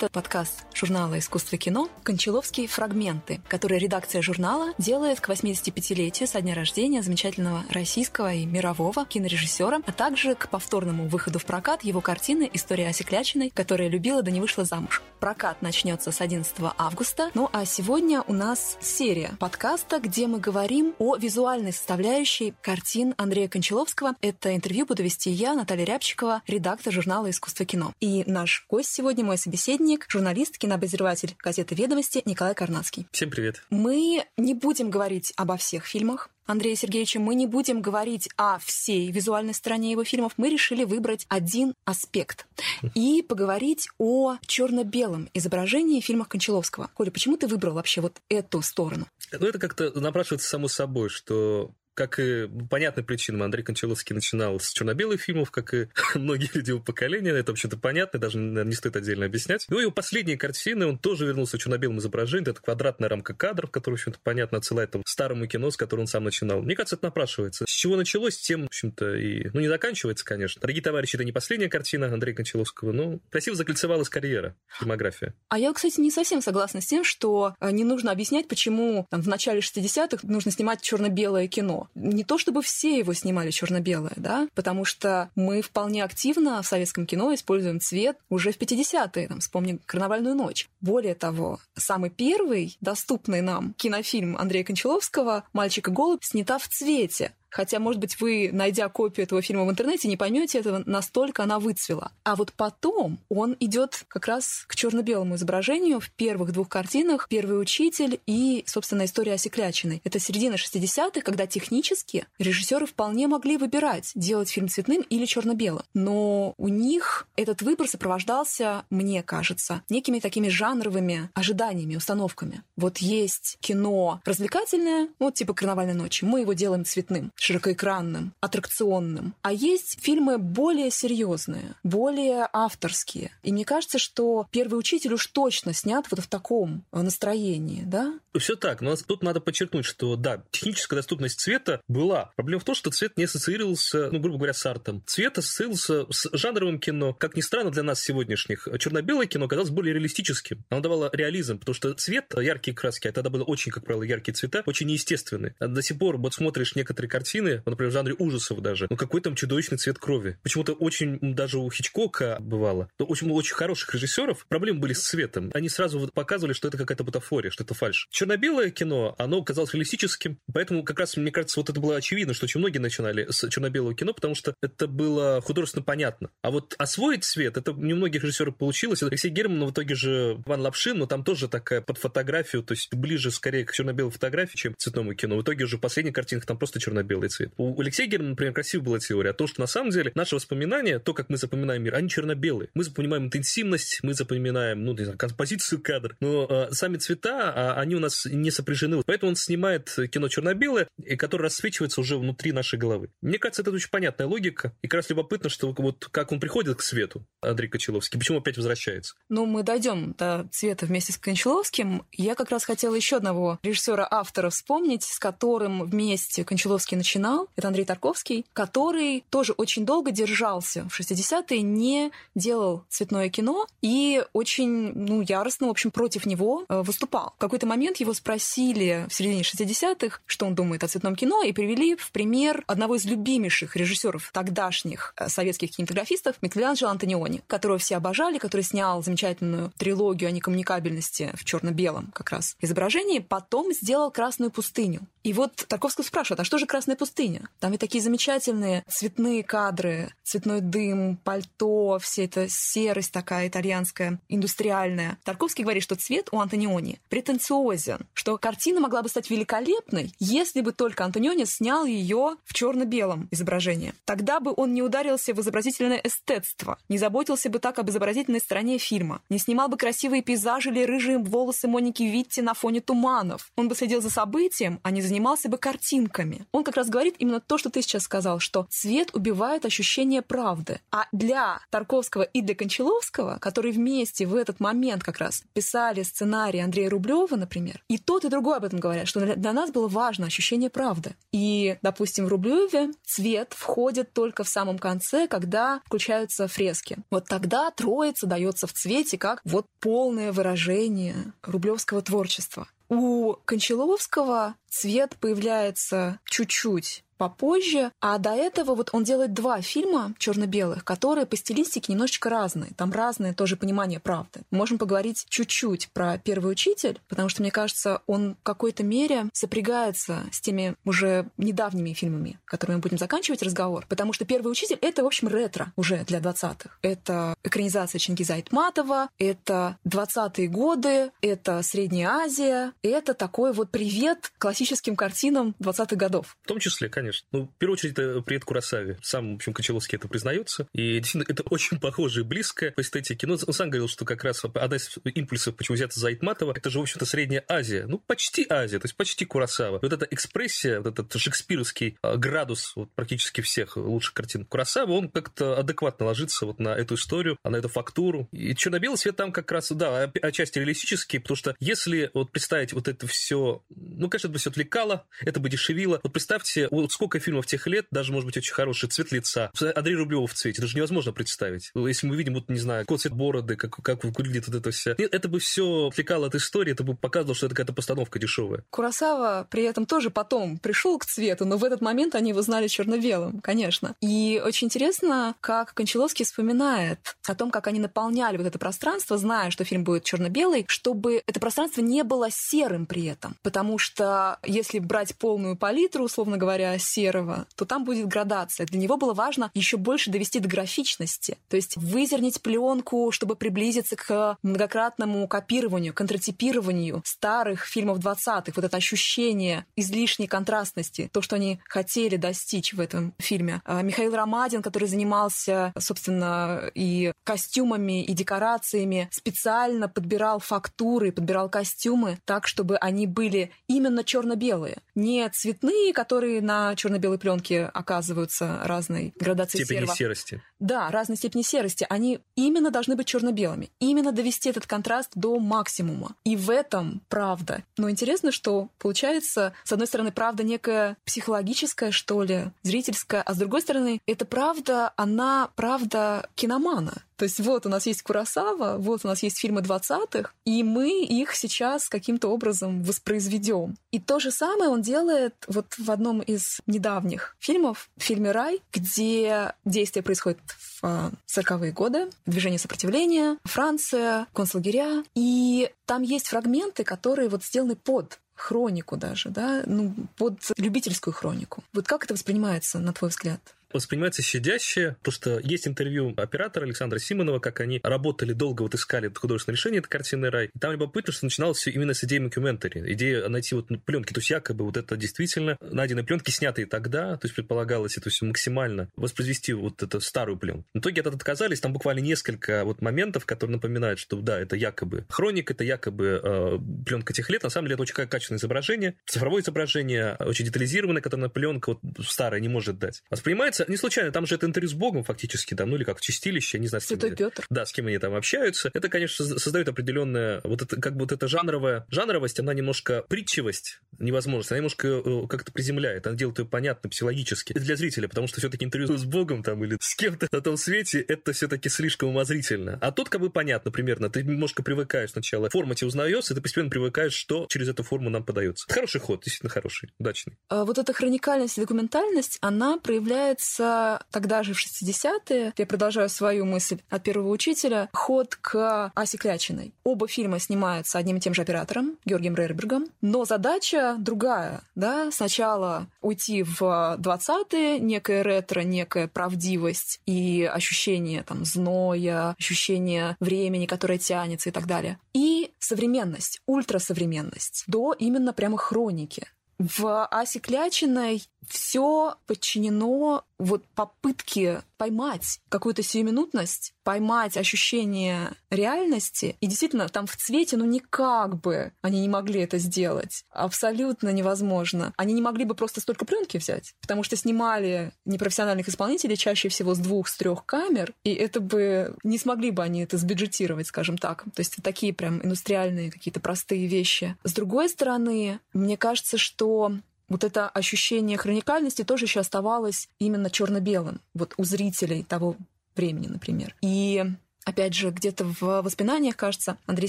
Это подкаст журнала «Искусство кино» «Кончаловские фрагменты», который редакция журнала делает к 85-летию со дня рождения замечательного российского и мирового кинорежиссера, а также к повторному выходу в прокат его картины «История Осеклячиной», которая любила да не вышла замуж. Прокат начнется с 11 августа. Ну а сегодня у нас серия подкаста, где мы говорим о визуальной составляющей картин Андрея Кончаловского. Это интервью буду вести я, Наталья Рябчикова, редактор журнала «Искусство кино». И наш гость Сегодня мой собеседник, журналист, кинообозреватель газеты «Ведомости» Николай Карнацкий. Всем привет. Мы не будем говорить обо всех фильмах, Андрея Сергеевича, мы не будем говорить о всей визуальной стороне его фильмов. Мы решили выбрать один аспект и поговорить о черно-белом изображении в фильмах Кончаловского. Коля, почему ты выбрал вообще вот эту сторону? Ну, это как-то напрашивается само собой, что как и по понятным причинам Андрей Кончаловский начинал с черно-белых фильмов, как и многие люди его поколения, это, вообще-то понятно, даже не стоит отдельно объяснять. Ну, его последние картины, он тоже вернулся к черно-белым изображениям, это квадратная рамка кадров, которая, в общем-то, понятно, отсылает там, старому кино, с которым он сам начинал. Мне кажется, это напрашивается. С чего началось, тем, в общем-то, и, ну, не заканчивается, конечно. Дорогие товарищи, это не последняя картина Андрея Кончаловского, но красиво закольцевалась карьера, фильмография. А я, кстати, не совсем согласна с тем, что э, не нужно объяснять, почему там, в начале 60-х нужно снимать черно-белое кино не то чтобы все его снимали черно-белое, да, потому что мы вполне активно в советском кино используем цвет уже в 50-е, там, вспомни «Карнавальную ночь». Более того, самый первый доступный нам кинофильм Андрея Кончаловского «Мальчик и голубь» снята в цвете. Хотя, может быть, вы, найдя копию этого фильма в интернете, не поймете этого, настолько она выцвела. А вот потом он идет как раз к черно-белому изображению в первых двух картинах «Первый учитель» и, собственно, «История Осеклячиной». Это середина 60-х, когда технически режиссеры вполне могли выбирать, делать фильм цветным или черно-белым. Но у них этот выбор сопровождался, мне кажется, некими такими жанровыми ожиданиями, установками. Вот есть кино развлекательное, вот типа «Карнавальной ночи», мы его делаем цветным широкоэкранным, аттракционным. А есть фильмы более серьезные, более авторские. И мне кажется, что «Первый учитель» уж точно снят вот в таком настроении, да? Все так, но тут надо подчеркнуть, что да, техническая доступность цвета была. Проблема в том, что цвет не ассоциировался, ну, грубо говоря, с артом. Цвет ассоциировался с жанровым кино. Как ни странно для нас сегодняшних, черно-белое кино казалось более реалистическим. Оно давало реализм, потому что цвет, яркие краски, а тогда было очень, как правило, яркие цвета, очень неестественные. До сих пор вот смотришь некоторые картины, картины, например, в жанре ужасов даже, ну какой там чудовищный цвет крови. Почему-то очень даже у Хичкока бывало, но очень, очень хороших режиссеров проблемы были с цветом. Они сразу показывали, что это какая-то бутафория, что это фальш. Черно-белое кино, оно казалось реалистическим, поэтому как раз, мне кажется, вот это было очевидно, что очень многие начинали с черно-белого кино, потому что это было художественно понятно. А вот освоить цвет, это не многих режиссеров получилось. Алексей Герман, в итоге же Ван Лапшин, но там тоже такая под фотографию, то есть ближе скорее к черно-белой фотографии, чем к цветному кино. В итоге уже в последних картинах там просто черно-белый цвет. У Алексея Германа, например, красивая была теория о том, что на самом деле наши воспоминания, то, как мы запоминаем мир, они черно-белые. Мы запоминаем интенсивность, мы запоминаем, ну, не знаю, композицию кадра, но э, сами цвета, а, они у нас не сопряжены. Поэтому он снимает кино черно-белое, которое рассвечивается уже внутри нашей головы. Мне кажется, это очень понятная логика. И как раз любопытно, что вот как он приходит к свету, Андрей Кочеловский, почему опять возвращается. Ну, мы дойдем до цвета вместе с Кончаловским. Я как раз хотела еще одного режиссера-автора вспомнить, с которым вместе Кончаловский начинал это Андрей Тарковский, который тоже очень долго держался в 60-е, не делал цветное кино и очень, ну, яростно, в общем, против него э, выступал. В какой-то момент его спросили в середине 60-х, что он думает о цветном кино, и привели в пример одного из любимейших режиссеров тогдашних э, советских кинематографистов Микеланджело Антониони, которого все обожали, который снял замечательную трилогию о некоммуникабельности в черно-белом как раз изображении, потом сделал «Красную пустыню». И вот Тарковский спрашивает, а что же «Красная пустыня»? Там и такие замечательные цветные кадры, цветной дым, пальто, вся эта серость такая итальянская, индустриальная. Тарковский говорит, что цвет у Антониони претенциозен, что картина могла бы стать великолепной, если бы только Антониони снял ее в черно-белом изображении. Тогда бы он не ударился в изобразительное эстетство, не заботился бы так об изобразительной стороне фильма, не снимал бы красивые пейзажи или рыжие волосы Моники Витти на фоне туманов. Он бы следил за событием, а не за занимался бы картинками. Он как раз говорит именно то, что ты сейчас сказал, что цвет убивает ощущение правды. А для Тарковского и для Кончаловского, которые вместе в этот момент как раз писали сценарий Андрея Рублева, например, и тот, и другой об этом говорят, что для нас было важно ощущение правды. И, допустим, в Рублеве цвет входит только в самом конце, когда включаются фрески. Вот тогда троица дается в цвете как вот полное выражение рублевского творчества. У Кончаловского цвет появляется чуть-чуть попозже. А до этого вот он делает два фильма черно-белых, которые по стилистике немножечко разные. Там разное тоже понимание правды. Можем поговорить чуть-чуть про «Первый учитель», потому что, мне кажется, он в какой-то мере сопрягается с теми уже недавними фильмами, которыми мы будем заканчивать разговор. Потому что «Первый учитель» — это, в общем, ретро уже для 20-х. Это экранизация Чингиза Айтматова, это 20-е годы, это Средняя Азия, это такой вот привет классическим картинам 20-х годов. В том числе, конечно конечно. Ну, в первую очередь, это привет Курасаве. Сам, в общем, Кочеловский это признается. И действительно, это очень похоже и близко по эстетике. Но он сам говорил, что как раз одна из импульсов, почему взято за Айтматова, это же, в общем-то, Средняя Азия. Ну, почти Азия, то есть почти Курасава. Вот эта экспрессия, вот этот шекспировский а, градус вот, практически всех лучших картин Курасава, он как-то адекватно ложится вот на эту историю, на эту фактуру. И черно-белый свет там как раз, да, отчасти реалистический, потому что если вот представить вот это все, ну, конечно, это бы все отвлекало, это бы дешевило. Вот представьте, вот сколько фильмов тех лет, даже, может быть, очень хороший цвет лица. Андрей Рублева в цвете, это же невозможно представить. Если мы видим, вот, не знаю, какой цвет бороды, как, как выглядит вот это все. Это бы все отвлекало от истории, это бы показывало, что это какая-то постановка дешевая. Курасава при этом тоже потом пришел к цвету, но в этот момент они его знали черно-белым, конечно. И очень интересно, как Кончаловский вспоминает о том, как они наполняли вот это пространство, зная, что фильм будет черно-белый, чтобы это пространство не было серым при этом. Потому что если брать полную палитру, условно говоря, серого, то там будет градация. Для него было важно еще больше довести до графичности, то есть вызернить пленку, чтобы приблизиться к многократному копированию, контратипированию старых фильмов 20-х. Вот это ощущение излишней контрастности, то, что они хотели достичь в этом фильме. А Михаил Ромадин, который занимался, собственно, и костюмами, и декорациями, специально подбирал фактуры, подбирал костюмы так, чтобы они были именно черно-белые, не цветные, которые на черно-белом белой пленке оказываются разной градации степени серого. серости. Да, разной степени серости. Они именно должны быть черно-белыми. Именно довести этот контраст до максимума. И в этом правда. Но интересно, что получается, с одной стороны, правда некая психологическая, что ли, зрительская, а с другой стороны, эта правда, она правда киномана. То есть вот у нас есть Курасава, вот у нас есть фильмы 20-х, и мы их сейчас каким-то образом воспроизведем. И то же самое он делает вот в одном из недавних фильмов, в фильме «Рай», где действие происходит в 40-е годы, движение сопротивления, Франция, концлагеря. И там есть фрагменты, которые вот сделаны под хронику даже, да, ну, под любительскую хронику. Вот как это воспринимается, на твой взгляд? Воспринимается щадяще, потому что есть интервью оператора Александра Симонова, как они работали долго, вот искали художественное решение этой картины «Рай». И там любопытно, что начиналось все именно с идеи мокюментари, идея найти вот пленки, то есть якобы вот это действительно найденные пленки, снятые тогда, то есть предполагалось это все максимально воспроизвести вот эту старую пленку. В итоге от отказались, там буквально несколько вот моментов, которые напоминают, что да, это якобы хроник, это якобы э, пленка тех лет, на самом деле это очень качественное изображение, цифровое изображение, очень детализированное, которое пленка вот старая не может дать. Воспринимается получается, не случайно, там же это интервью с Богом фактически, да, ну или как чистилище, не знаю, с кем Святой Петр. Да, с кем они там общаются. Это, конечно, создает определенная, вот это, как бы вот эта жанровая, жанровость, она немножко притчивость, невозможность, она немножко э, как-то приземляет, она делает ее понятно психологически для зрителя, потому что все-таки интервью с Богом там или с кем-то на том свете, это все-таки слишком умозрительно. А тут как бы понятно примерно, ты немножко привыкаешь сначала, в формате узнаешь, и ты постепенно привыкаешь, что через эту форму нам подается. Хороший ход, действительно хороший, удачный. А вот эта хроникальность и документальность, она проявляется появляется тогда же в 60-е, я продолжаю свою мысль от первого учителя, ход к Асе Клячиной. Оба фильма снимаются одним и тем же оператором, Георгием Рербергом, но задача другая. Да? Сначала уйти в 20-е, некая ретро, некая правдивость и ощущение там, зноя, ощущение времени, которое тянется и так далее. И современность, ультрасовременность до именно прямо хроники. В Асе Клячиной все подчинено вот попытке поймать какую-то сиюминутность, поймать ощущение реальности. И действительно, там в цвете, ну никак бы они не могли это сделать. Абсолютно невозможно. Они не могли бы просто столько пленки взять, потому что снимали непрофессиональных исполнителей чаще всего с двух, с трех камер, и это бы не смогли бы они это сбюджетировать, скажем так. То есть такие прям индустриальные какие-то простые вещи. С другой стороны, мне кажется, что вот это ощущение хроникальности тоже еще оставалось именно черно-белым, вот у зрителей того времени, например. И Опять же, где-то в воспоминаниях, кажется, Андрей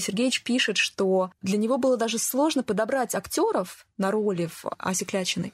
Сергеевич пишет, что для него было даже сложно подобрать актеров на роли в Асе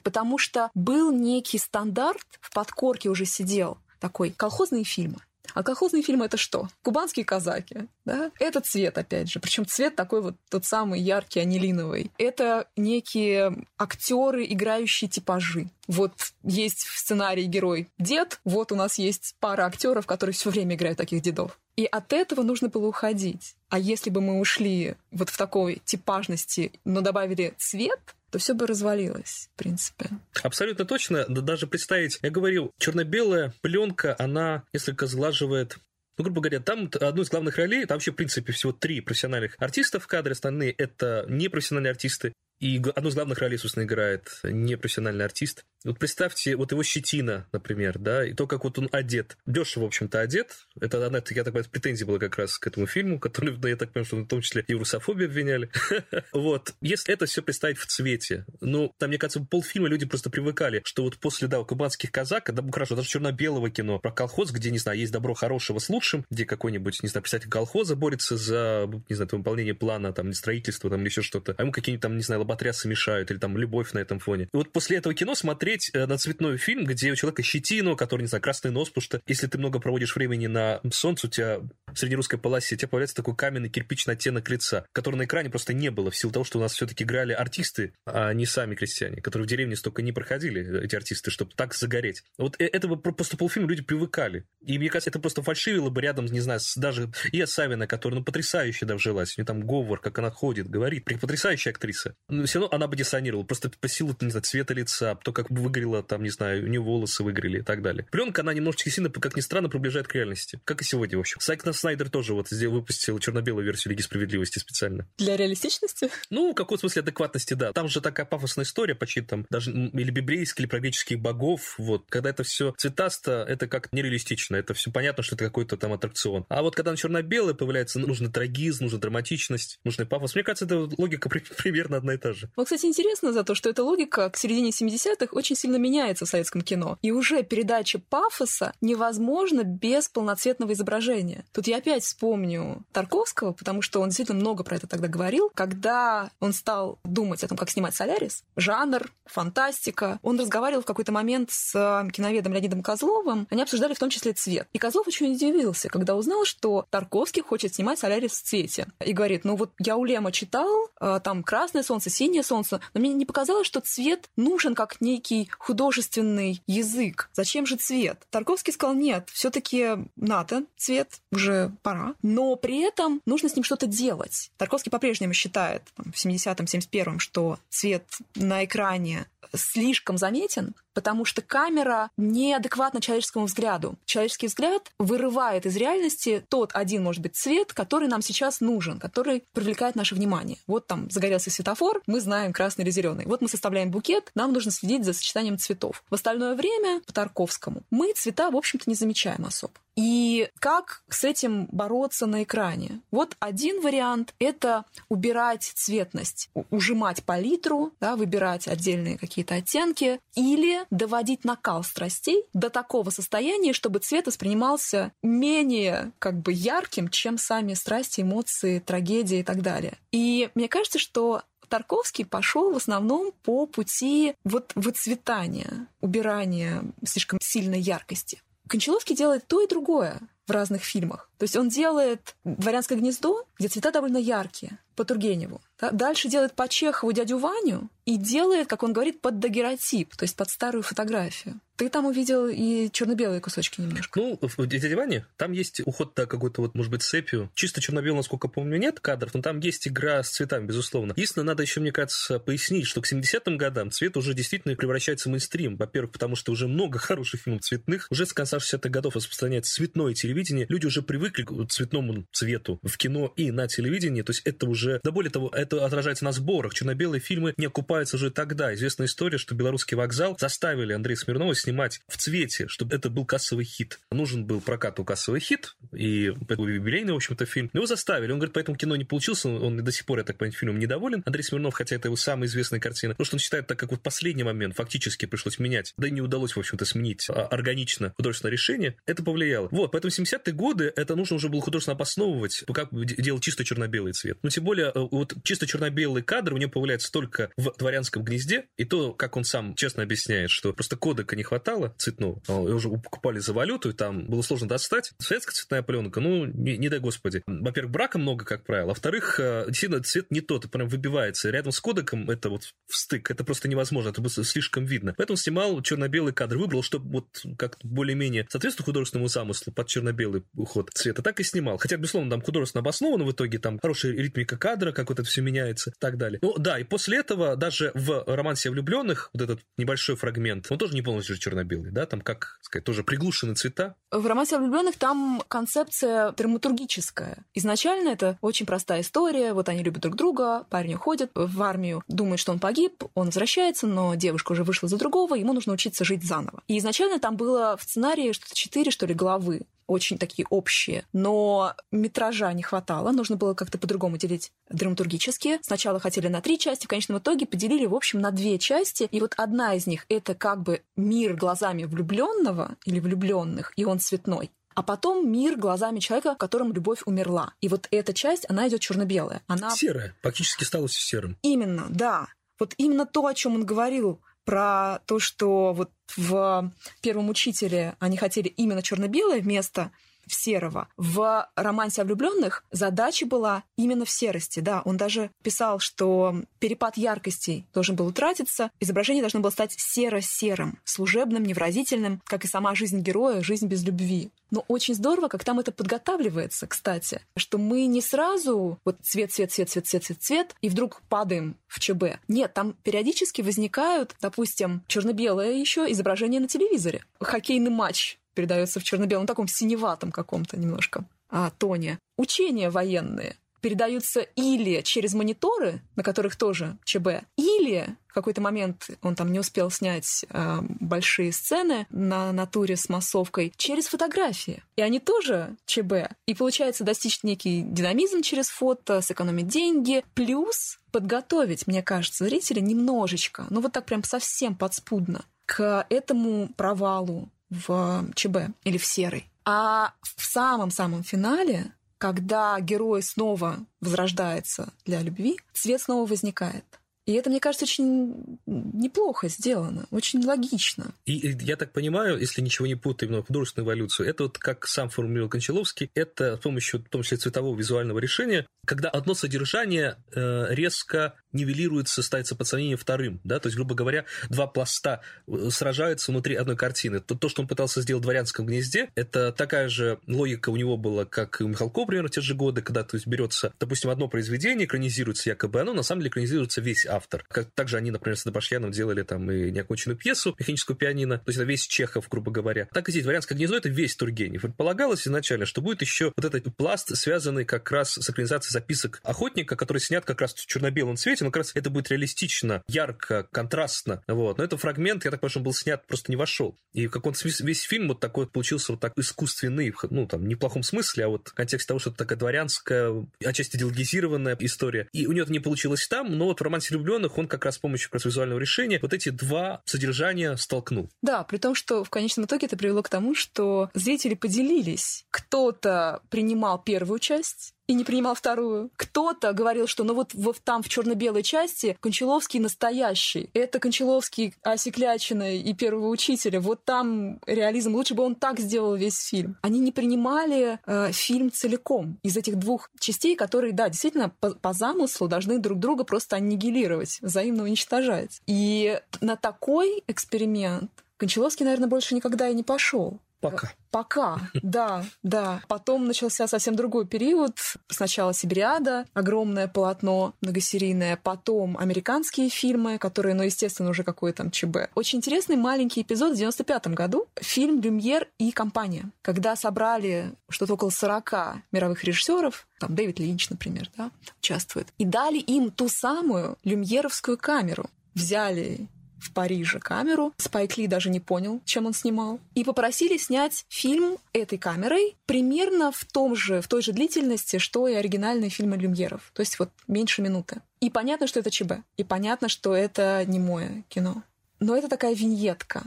потому что был некий стандарт, в подкорке уже сидел такой колхозные фильмы. А колхозные фильмы это что? Кубанские казаки, да? Это цвет, опять же. Причем цвет такой вот тот самый яркий, анилиновый. Это некие актеры, играющие типажи. Вот есть в сценарии герой дед, вот у нас есть пара актеров, которые все время играют таких дедов. И от этого нужно было уходить. А если бы мы ушли вот в такой типажности, но добавили цвет, то все бы развалилось, в принципе. Абсолютно точно. Да даже представить, я говорил, черно-белая пленка, она несколько сглаживает ну, грубо говоря, там одну из главных ролей, там вообще, в принципе, всего три профессиональных артиста в кадре, остальные — это непрофессиональные артисты. И одну из главных ролей, собственно, играет непрофессиональный артист. Вот представьте, вот его щетина, например, да, и то, как вот он одет. Дешево, в общем-то, одет. Это, я так понимаю, претензия была как раз к этому фильму, который, да, я так понимаю, что в том числе и в обвиняли. вот. Если это все представить в цвете, ну, там, мне кажется, полфильма люди просто привыкали, что вот после, да, кубанских казак, да, ну, хорошо, даже черно-белого кино про колхоз, где, не знаю, есть добро хорошего с лучшим, где какой-нибудь, не знаю, представитель колхоза борется за, не знаю, выполнение плана, там, строительство, там, или еще что-то, а ему какие-нибудь там, не знаю, лоботрясы мешают, или там любовь на этом фоне. И вот после этого кино смотреть э, на цветной фильм, где у человека щетину, который, не знаю, красный нос, потому что если ты много проводишь времени на солнце, у тебя в среднерусской полосе, у тебя появляется такой каменный кирпичный оттенок лица, который на экране просто не было, в силу того, что у нас все-таки играли артисты, а не сами крестьяне, которые в деревне столько не проходили, эти артисты, чтобы так загореть. Вот э, этого просто полфильма люди привыкали. И мне кажется, это просто фальшивило бы рядом, не знаю, с даже и Савина, которая, ну, потрясающе да вжилась. У нее там говор, как она ходит, говорит. Потрясающая актриса. Все равно она бы диссонировала. Просто по силу, не знаю, цвета лица, то, как бы выгорела, там, не знаю, у нее волосы выгорели и так далее. Пленка, она немножечко сильно, как ни странно, приближает к реальности. Как и сегодня, в общем. Сайк Снайдер тоже вот сделал, выпустил черно-белую версию Лиги Справедливости специально. Для реалистичности? Ну, в каком смысле адекватности, да. Там же такая пафосная история, почти там, даже или библейских, или про греческих богов, вот. Когда это все цветасто, это как нереалистично. Это все понятно, что это какой-то там аттракцион. А вот когда на черно-белое появляется, нужно трагизм, нужна драматичность, нужный пафос. Мне кажется, это логика примерно одна и та же. Вот, кстати, интересно за то, что эта логика к середине 70-х очень сильно меняется в советском кино. И уже передача пафоса невозможна без полноцветного изображения. Тут я опять вспомню Тарковского, потому что он действительно много про это тогда говорил. Когда он стал думать о том, как снимать «Солярис», жанр, фантастика, он разговаривал в какой-то момент с киноведом Леонидом Козловым. Они обсуждали в том числе цвет. И Козлов очень удивился, когда узнал, что Тарковский хочет снимать «Солярис» в цвете. И говорит, ну вот я у Лема читал, э, там красное солнце, синее солнце, но мне не показалось, что цвет нужен как некий художественный язык. Зачем же цвет? Тарковский сказал, нет, все таки надо цвет, уже пора. Но при этом нужно с ним что-то делать. Тарковский по-прежнему считает там, в 70-м, 71-м, что цвет на экране слишком заметен, потому что камера неадекватна человеческому взгляду. Человеческий взгляд вырывает из реальности тот один, может быть, цвет, который нам сейчас нужен, который привлекает наше внимание. Вот там загорелся светофор, мы знаем красный или зеленый. Вот мы составляем букет, нам нужно следить за сочетанием цветов. В остальное время, по Тарковскому, мы цвета, в общем-то, не замечаем особо. И как с этим бороться на экране? Вот один вариант — это убирать цветность, ужимать палитру, да, выбирать отдельные какие-то оттенки, или доводить накал страстей до такого состояния, чтобы цвет воспринимался менее как бы ярким, чем сами страсти, эмоции, трагедии и так далее. И мне кажется, что Тарковский пошел в основном по пути вот выцветания, убирания слишком сильной яркости. Кончаловский делает то и другое в разных фильмах. То есть он делает «Дворянское гнездо», где цвета довольно яркие, по Тургеневу. Да? Дальше делает по Чехову дядю Ваню и делает, как он говорит, под дагеротип, то есть под старую фотографию. Ты там увидел и черно-белые кусочки немножко. Ну, в «Дяде Ване» там есть уход на какой-то вот, может быть, цепью. Чисто черно-белый, насколько помню, нет кадров, но там есть игра с цветами, безусловно. Единственное, надо еще, мне кажется, пояснить, что к 70-м годам цвет уже действительно превращается в мейнстрим. Во-первых, потому что уже много хороших фильмов цветных. Уже с конца 60-х годов распространяется цветное телевидение. Люди уже привыкли к цветному цвету в кино и на телевидении. То есть это уже... Да более того, это отражается на сборах. Черно-белые фильмы не окупаются уже тогда. Известная история, что белорусский вокзал заставили Андрея Смирнова снимать в цвете, чтобы это был кассовый хит. Нужен был прокату кассовый хит, и юбилейный, в общем-то, фильм. Его заставили. Он говорит, поэтому кино не получился, он до сих пор, я так понимаю, фильмом недоволен. Андрей Смирнов, хотя это его самая известная картина, потому что он считает, так как вот последний момент фактически пришлось менять, да и не удалось, в общем-то, сменить а, органично художественное решение, это повлияло. Вот, поэтому 70-е годы это нужно уже было художественно обосновывать, как делать чисто черно-белый цвет. Но тем более, э, вот чисто черно-белый кадр у него появляется только в дворянском гнезде, и то, как он сам честно объясняет, что просто кодека не хватало, цветного. Его уже покупали за валюту, и там было сложно достать. Советская цветная пленка, ну, не, не дай господи. Во-первых, брака много, как правило. Во-вторых, э, действительно, цвет не тот, и прям выбивается. Рядом с кодеком это вот в стык, это просто невозможно, это просто слишком видно. Поэтому снимал черно-белый кадр, выбрал, чтобы вот как более-менее соответствовать художественному замыслу под черно-белый уход цвета, так и снимал. Хотя, безусловно, там художественно обосновано в итоге, там хорошая ритмика кадра, как вот это все меняется и так далее. Ну да, и после этого даже в романсе влюбленных вот этот небольшой фрагмент, он тоже не полностью черно-белый, да, там как сказать, тоже приглушены цвета. В романсе влюбленных там концепция драматургическая. Изначально это очень простая история. Вот они любят друг друга, парень уходит в армию, думает, что он погиб, он возвращается, но девушка уже вышла за другого, ему нужно учиться жить заново. И изначально там было в сценарии что-то четыре, что ли, главы очень такие общие, но метража не хватало, нужно было как-то по-другому делить драматургически. Сначала хотели на три части, в конечном итоге поделили, в общем, на две части, и вот одна из них — это как бы мир глазами влюбленного или влюбленных, и он цветной а потом мир глазами человека, в котором любовь умерла. И вот эта часть, она идет черно-белая. Она... Серая, практически стала серым. Именно, да. Вот именно то, о чем он говорил, про то, что вот в первом учителе они хотели именно черно-белое вместо серого. В романсе о влюбленных задача была именно в серости. Да, он даже писал, что перепад яркостей должен был утратиться, изображение должно было стать серо-серым, служебным, невразительным, как и сама жизнь героя, жизнь без любви. Но очень здорово, как там это подготавливается, кстати, что мы не сразу вот цвет, цвет, цвет, цвет, цвет, цвет, цвет, и вдруг падаем в ЧБ. Нет, там периодически возникают, допустим, черно-белое еще изображение на телевизоре. Хоккейный матч передается в черно-белом, таком синеватом каком-то немножко а, тоне. Учения военные передаются или через мониторы, на которых тоже ЧБ, или в какой-то момент он там не успел снять э, большие сцены на натуре с массовкой через фотографии. И они тоже ЧБ. И получается достичь некий динамизм через фото, сэкономить деньги, плюс подготовить, мне кажется, зрителя немножечко, ну вот так прям совсем подспудно к этому провалу в ЧБ или в серый. А в самом-самом финале, когда герой снова возрождается для любви, цвет снова возникает. И это, мне кажется, очень неплохо сделано, очень логично. И я так понимаю, если ничего не путаю, именно художественную эволюцию, это вот как сам формулировал Кончаловский, это с помощью, в том числе, цветового визуального решения, когда одно содержание э, резко нивелируется, ставится под сомнение вторым, да, то есть, грубо говоря, два пласта э, сражаются внутри одной картины. То, то что он пытался сделать в «Дворянском гнезде», это такая же логика у него была, как и у Михалкова, примерно, в те же годы, когда, то есть, берется, допустим, одно произведение, экранизируется якобы оно, на самом деле экранизируется весь автор. Как, также они, например, с Добашьяном делали там и неоконченную пьесу «Механическую пианино», то есть, это весь Чехов, грубо говоря. Так и здесь «Дворянское гнездо» — это весь Тургенев. Предполагалось изначально, что будет еще вот этот пласт, связанный как раз с экранизацией записок охотника, который снят как раз в черно-белом цвете, но как раз это будет реалистично, ярко, контрастно. Вот. Но это фрагмент, я так понимаю, был снят, просто не вошел. И как он весь фильм вот такой получился вот так искусственный, ну, там, не в плохом смысле, а вот в контексте того, что это такая дворянская, отчасти идеологизированная история. И у него это не получилось там, но вот в «Романсе влюбленных» он как раз с помощью как раз визуального решения вот эти два содержания столкнул. Да, при том, что в конечном итоге это привело к тому, что зрители поделились. Кто-то принимал первую часть, и не принимал вторую. Кто-то говорил, что ну вот, там в черно-белой части Кончаловский настоящий. Это Кончаловский Аси Клячина и первого учителя. Вот там реализм. Лучше бы он так сделал весь фильм. Они не принимали э, фильм целиком из этих двух частей, которые, да, действительно по, по замыслу должны друг друга просто аннигилировать, взаимно уничтожать. И на такой эксперимент Кончаловский, наверное, больше никогда и не пошел. Пока. Пока, да, да. Потом начался совсем другой период. Сначала «Сибириада», огромное полотно многосерийное, потом американские фильмы, которые, ну, естественно, уже какой там ЧБ. Очень интересный маленький эпизод в 95 году. Фильм «Люмьер и компания», когда собрали что-то около 40 мировых режиссеров, там Дэвид Линч, например, да, участвует, и дали им ту самую люмьеровскую камеру. Взяли в Париже камеру. Спайк Ли даже не понял, чем он снимал. И попросили снять фильм этой камерой примерно в том же, в той же длительности, что и оригинальные фильмы Люмьеров. То есть вот меньше минуты. И понятно, что это ЧБ. И понятно, что это не мое кино. Но это такая виньетка,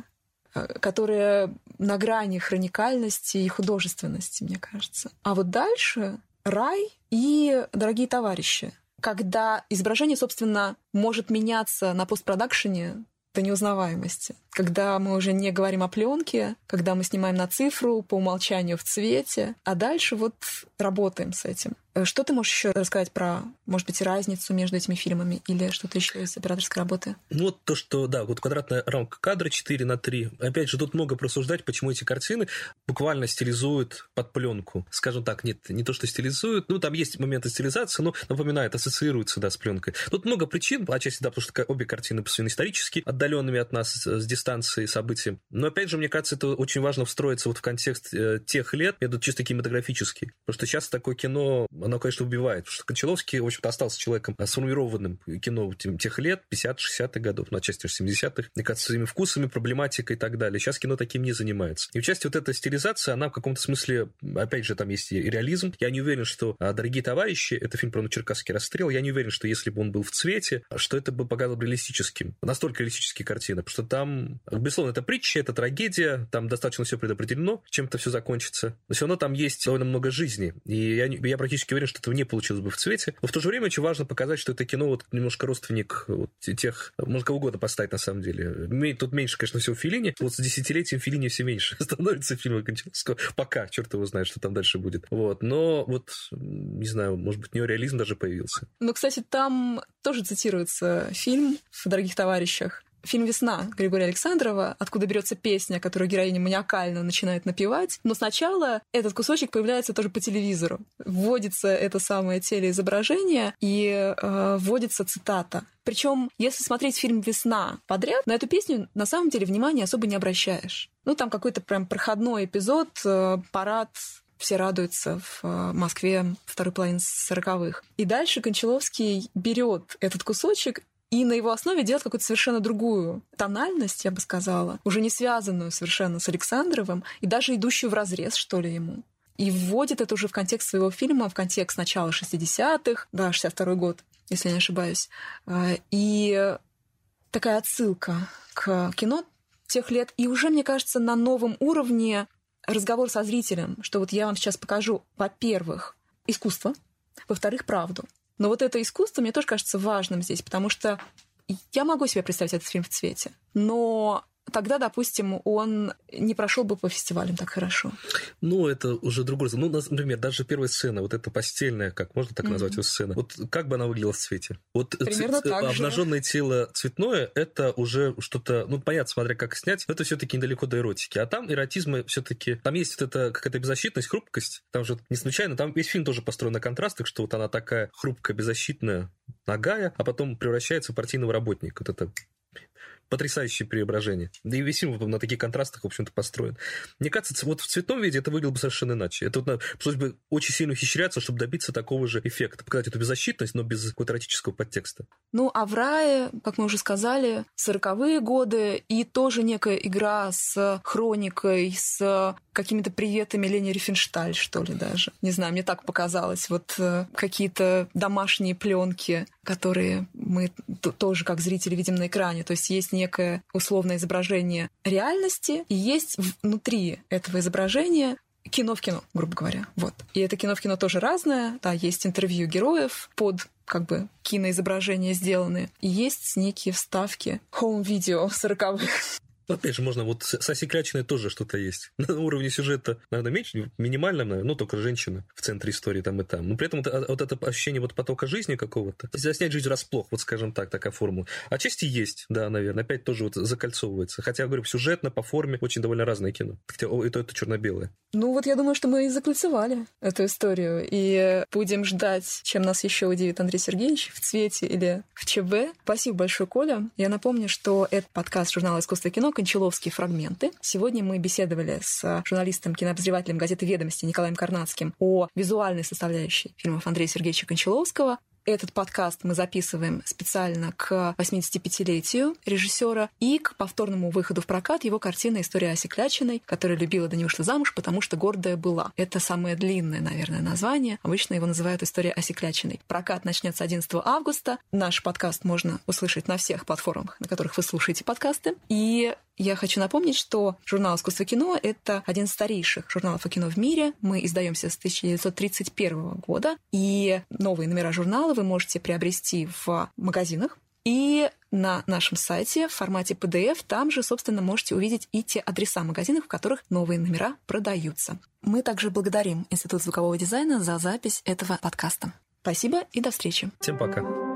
э, которая на грани хроникальности и художественности, мне кажется. А вот дальше рай и дорогие товарищи когда изображение, собственно, может меняться на постпродакшене до неузнаваемости. Когда мы уже не говорим о пленке, когда мы снимаем на цифру по умолчанию в цвете, а дальше вот работаем с этим. Э, что ты можешь еще рассказать про, может быть, разницу между этими фильмами или что-то еще из операторской работы? Ну, вот то, что, да, вот квадратная рамка кадра 4 на 3. Опять же, тут много просуждать, почему эти картины буквально стилизуют под пленку. Скажем так, нет, не то, что стилизуют, ну, там есть моменты стилизации, но напоминает, ассоциируется, да, с пленкой. Тут много причин, отчасти, да, потому что обе картины посвящены исторически, отдаленными от нас с дистанции событиям. Но, опять же, мне кажется, это очень важно встроиться вот в контекст э, тех лет, это чисто кинематографический. Потому что сейчас такое кино, оно, конечно, убивает. Потому что Кончаловский, в общем-то, остался человеком сформированным кино тех лет, 50-60-х годов, на части 70-х, мне кажется, своими вкусами, проблематикой и так далее. Сейчас кино таким не занимается. И в части вот этой стилизации, она в каком-то смысле, опять же, там есть и реализм. Я не уверен, что а, «Дорогие товарищи» — это фильм про Черкасский расстрел. Я не уверен, что если бы он был в цвете, что это бы показало реалистическим. Настолько реалистические картины. Потому что там, безусловно, это притча, это трагедия, там достаточно все предопределено, чем это все закончится. Но все равно там есть довольно много жизни. И я, я практически уверен, что этого не получилось бы в цвете. Но в то же время очень важно показать, что это кино вот немножко родственник вот тех, можно кого угодно поставить на самом деле. Тут меньше, конечно, всего Филини. Вот с десятилетием Филини все меньше становится фильмов Кончаловского. Пока, черт его знает, что там дальше будет. Вот. Но вот, не знаю, может быть, неореализм даже появился. Ну, кстати, там тоже цитируется фильм в «Дорогих товарищах», фильм «Весна» Григория Александрова, откуда берется песня, которую героиня маниакально начинает напевать. Но сначала этот кусочек появляется тоже по телевизору. Вводится это самое телеизображение и э, вводится цитата. Причем, если смотреть фильм «Весна» подряд, на эту песню на самом деле внимания особо не обращаешь. Ну, там какой-то прям проходной эпизод, э, парад все радуются в э, Москве второй половины сороковых. И дальше Кончаловский берет этот кусочек и на его основе делать какую-то совершенно другую тональность, я бы сказала, уже не связанную совершенно с Александровым, и даже идущую в разрез, что ли, ему. И вводит это уже в контекст своего фильма, в контекст начала 60-х, да, 62-й год, если я не ошибаюсь. А, и такая отсылка к кино тех лет. И уже, мне кажется, на новом уровне разговор со зрителем, что вот я вам сейчас покажу, во-первых, искусство, во-вторых, правду. Но вот это искусство мне тоже кажется важным здесь, потому что я могу себе представить этот фильм в цвете, но тогда, допустим, он не прошел бы по фестивалям так хорошо. Ну, это уже другой. Ну, например, даже первая сцена, вот эта постельная, как можно так mm-hmm. назвать ее сцена, вот как бы она выглядела в цвете? Вот Примерно ц- так обнаженное же. тело цветное, это уже что-то, ну, понятно, смотря как снять, но это все-таки недалеко до эротики. А там эротизма все-таки, там есть вот эта какая-то беззащитность, хрупкость, там же не случайно, там весь фильм тоже построен на контрастах, что вот она такая хрупкая, беззащитная, ногая, а потом превращается в партийного работника. Вот это потрясающее преображение. Да и весь фильм на таких контрастах, в общем-то, построен. Мне кажется, вот в цветном виде это выглядело бы совершенно иначе. Это вот пришлось бы очень сильно ухищряться, чтобы добиться такого же эффекта. Показать эту беззащитность, но без какого-то эротического подтекста. Ну, а в рае, как мы уже сказали, сороковые годы и тоже некая игра с хроникой, с какими-то приветами Лени Рифеншталь, что ли, даже. Не знаю, мне так показалось. Вот э, какие-то домашние пленки, которые мы тоже как зрители видим на экране. То есть есть некое условное изображение реальности, и есть внутри этого изображения кино в кино, грубо говоря. Вот. И это кино в кино тоже разное. Да, есть интервью героев под как бы киноизображения сделаны. И есть некие вставки хоум-видео 40-х. Ну, опять же, можно вот с осеклячиной тоже что-то есть. На уровне сюжета, наверное, меньше, минимальном, наверное, ну, только женщина в центре истории там и там. Но при этом вот, вот это ощущение вот потока жизни какого-то, заснять жизнь расплох, вот скажем так, такая формула. Отчасти есть, да, наверное, опять тоже вот закольцовывается. Хотя, говорю, сюжетно, по форме очень довольно разное кино. Хотя это, это черно-белое. Ну, вот я думаю, что мы и закольцевали эту историю. И будем ждать, чем нас еще удивит Андрей Сергеевич в цвете или в ЧБ. Спасибо большое, Коля. Я напомню, что это подкаст журнала «Искусство и кино» Кончаловские фрагменты. Сегодня мы беседовали с журналистом, кинообозревателем газеты «Ведомости» Николаем Карнацким о визуальной составляющей фильмов Андрея Сергеевича Кончаловского. Этот подкаст мы записываем специально к 85-летию режиссера и к повторному выходу в прокат его картины «История Аси Клячиной», которая любила да не ушла замуж, потому что гордая была. Это самое длинное, наверное, название. Обычно его называют «История Аси Клячиной». Прокат начнется 11 августа. Наш подкаст можно услышать на всех платформах, на которых вы слушаете подкасты. И я хочу напомнить, что журнал «Искусство кино» — это один из старейших журналов о кино в мире. Мы издаемся с 1931 года, и новые номера журнала вы можете приобрести в магазинах. И на нашем сайте в формате PDF там же, собственно, можете увидеть и те адреса магазинов, в которых новые номера продаются. Мы также благодарим Институт звукового дизайна за запись этого подкаста. Спасибо и до встречи. Всем пока.